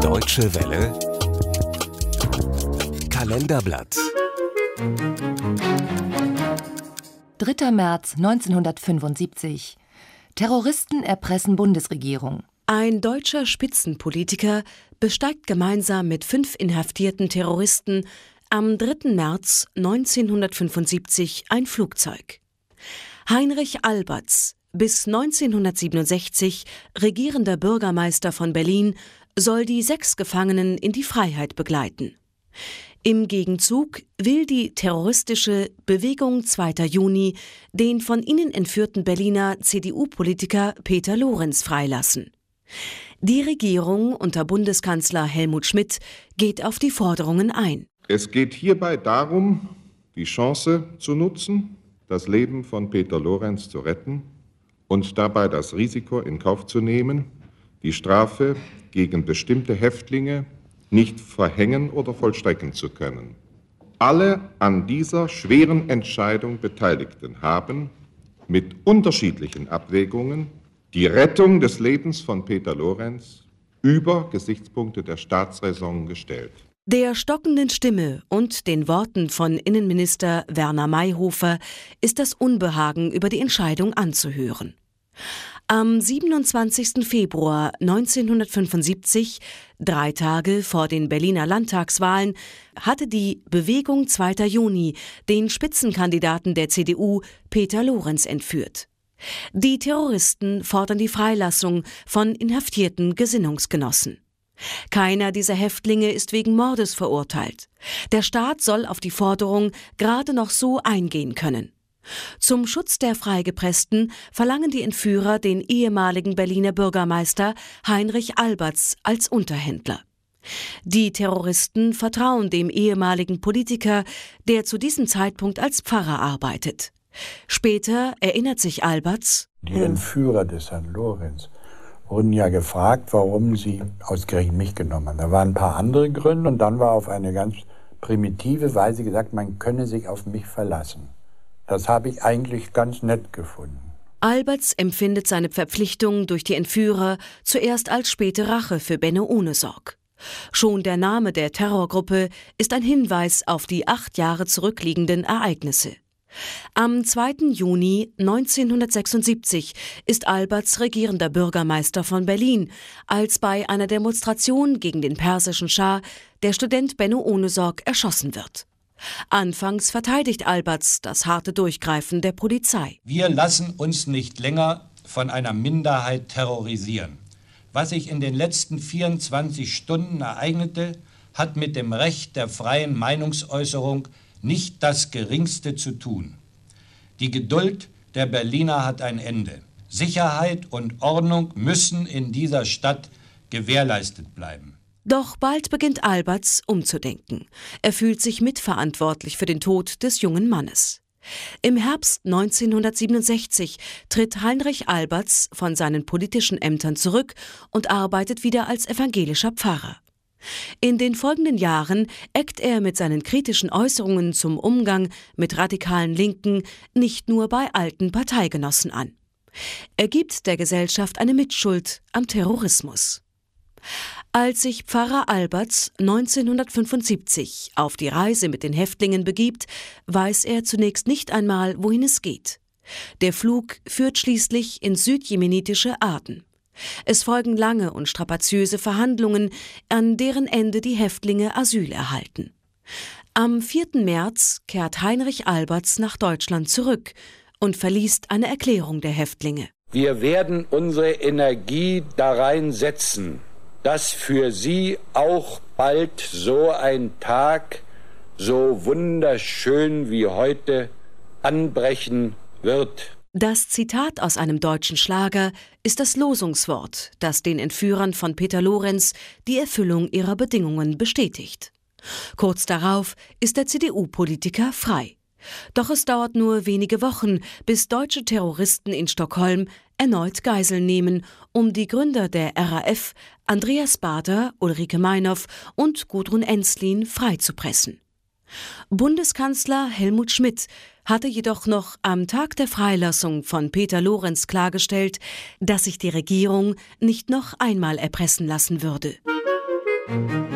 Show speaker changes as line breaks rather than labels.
Deutsche Welle Kalenderblatt
3. März 1975 Terroristen erpressen Bundesregierung.
Ein deutscher Spitzenpolitiker besteigt gemeinsam mit fünf inhaftierten Terroristen am 3. März 1975 ein Flugzeug. Heinrich Alberts, bis 1967 regierender Bürgermeister von Berlin, soll die sechs Gefangenen in die Freiheit begleiten. Im Gegenzug will die terroristische Bewegung 2. Juni den von ihnen entführten Berliner CDU-Politiker Peter Lorenz freilassen. Die Regierung unter Bundeskanzler Helmut Schmidt geht auf die Forderungen ein.
Es geht hierbei darum, die Chance zu nutzen, das Leben von Peter Lorenz zu retten und dabei das Risiko in Kauf zu nehmen, die Strafe gegen bestimmte Häftlinge nicht verhängen oder vollstrecken zu können. Alle an dieser schweren Entscheidung Beteiligten haben mit unterschiedlichen Abwägungen die Rettung des Lebens von Peter Lorenz über Gesichtspunkte der Staatsräson gestellt.
Der stockenden Stimme und den Worten von Innenminister Werner Mayhofer ist das Unbehagen über die Entscheidung anzuhören. Am 27. Februar 1975, drei Tage vor den Berliner Landtagswahlen, hatte die Bewegung 2. Juni den Spitzenkandidaten der CDU Peter Lorenz entführt. Die Terroristen fordern die Freilassung von inhaftierten Gesinnungsgenossen. Keiner dieser Häftlinge ist wegen Mordes verurteilt. Der Staat soll auf die Forderung gerade noch so eingehen können. Zum Schutz der Freigepressten verlangen die Entführer den ehemaligen Berliner Bürgermeister Heinrich Alberts als Unterhändler. Die Terroristen vertrauen dem ehemaligen Politiker, der zu diesem Zeitpunkt als Pfarrer arbeitet. Später erinnert sich Alberts,
die Entführer des Herrn Lorenz wurden ja gefragt, warum sie ausgerechnet mich genommen haben. Da waren ein paar andere Gründe und dann war auf eine ganz primitive Weise gesagt, man könne sich auf mich verlassen. Das habe ich eigentlich ganz nett gefunden.
Alberts empfindet seine Verpflichtung durch die Entführer zuerst als späte Rache für Benno Ohnesorg. Schon der Name der Terrorgruppe ist ein Hinweis auf die acht Jahre zurückliegenden Ereignisse. Am 2. Juni 1976 ist Alberts regierender Bürgermeister von Berlin, als bei einer Demonstration gegen den persischen Schah der Student Benno Ohnesorg erschossen wird. Anfangs verteidigt Alberts das harte Durchgreifen der Polizei.
Wir lassen uns nicht länger von einer Minderheit terrorisieren. Was sich in den letzten 24 Stunden ereignete, hat mit dem Recht der freien Meinungsäußerung nicht das Geringste zu tun. Die Geduld der Berliner hat ein Ende. Sicherheit und Ordnung müssen in dieser Stadt gewährleistet bleiben.
Doch bald beginnt Alberts umzudenken. Er fühlt sich mitverantwortlich für den Tod des jungen Mannes. Im Herbst 1967 tritt Heinrich Alberts von seinen politischen Ämtern zurück und arbeitet wieder als evangelischer Pfarrer. In den folgenden Jahren eckt er mit seinen kritischen Äußerungen zum Umgang mit radikalen Linken nicht nur bei alten Parteigenossen an. Er gibt der Gesellschaft eine Mitschuld am Terrorismus. Als sich Pfarrer Alberts 1975 auf die Reise mit den Häftlingen begibt, weiß er zunächst nicht einmal, wohin es geht. Der Flug führt schließlich ins südjemenitische Aden. Es folgen lange und strapaziöse Verhandlungen, an deren Ende die Häftlinge Asyl erhalten. Am 4. März kehrt Heinrich Alberts nach Deutschland zurück und verliest eine Erklärung der Häftlinge.
Wir werden unsere Energie darein setzen, dass für Sie auch bald so ein Tag, so wunderschön wie heute, anbrechen wird.
Das Zitat aus einem deutschen Schlager ist das Losungswort, das den Entführern von Peter Lorenz die Erfüllung ihrer Bedingungen bestätigt. Kurz darauf ist der CDU-Politiker frei. Doch es dauert nur wenige Wochen, bis deutsche Terroristen in Stockholm erneut Geiseln nehmen, um die Gründer der RAF, Andreas Bader, Ulrike Meinhoff und Gudrun Enslin freizupressen. Bundeskanzler Helmut Schmidt hatte jedoch noch am Tag der Freilassung von Peter Lorenz klargestellt, dass sich die Regierung nicht noch einmal erpressen lassen würde.
Musik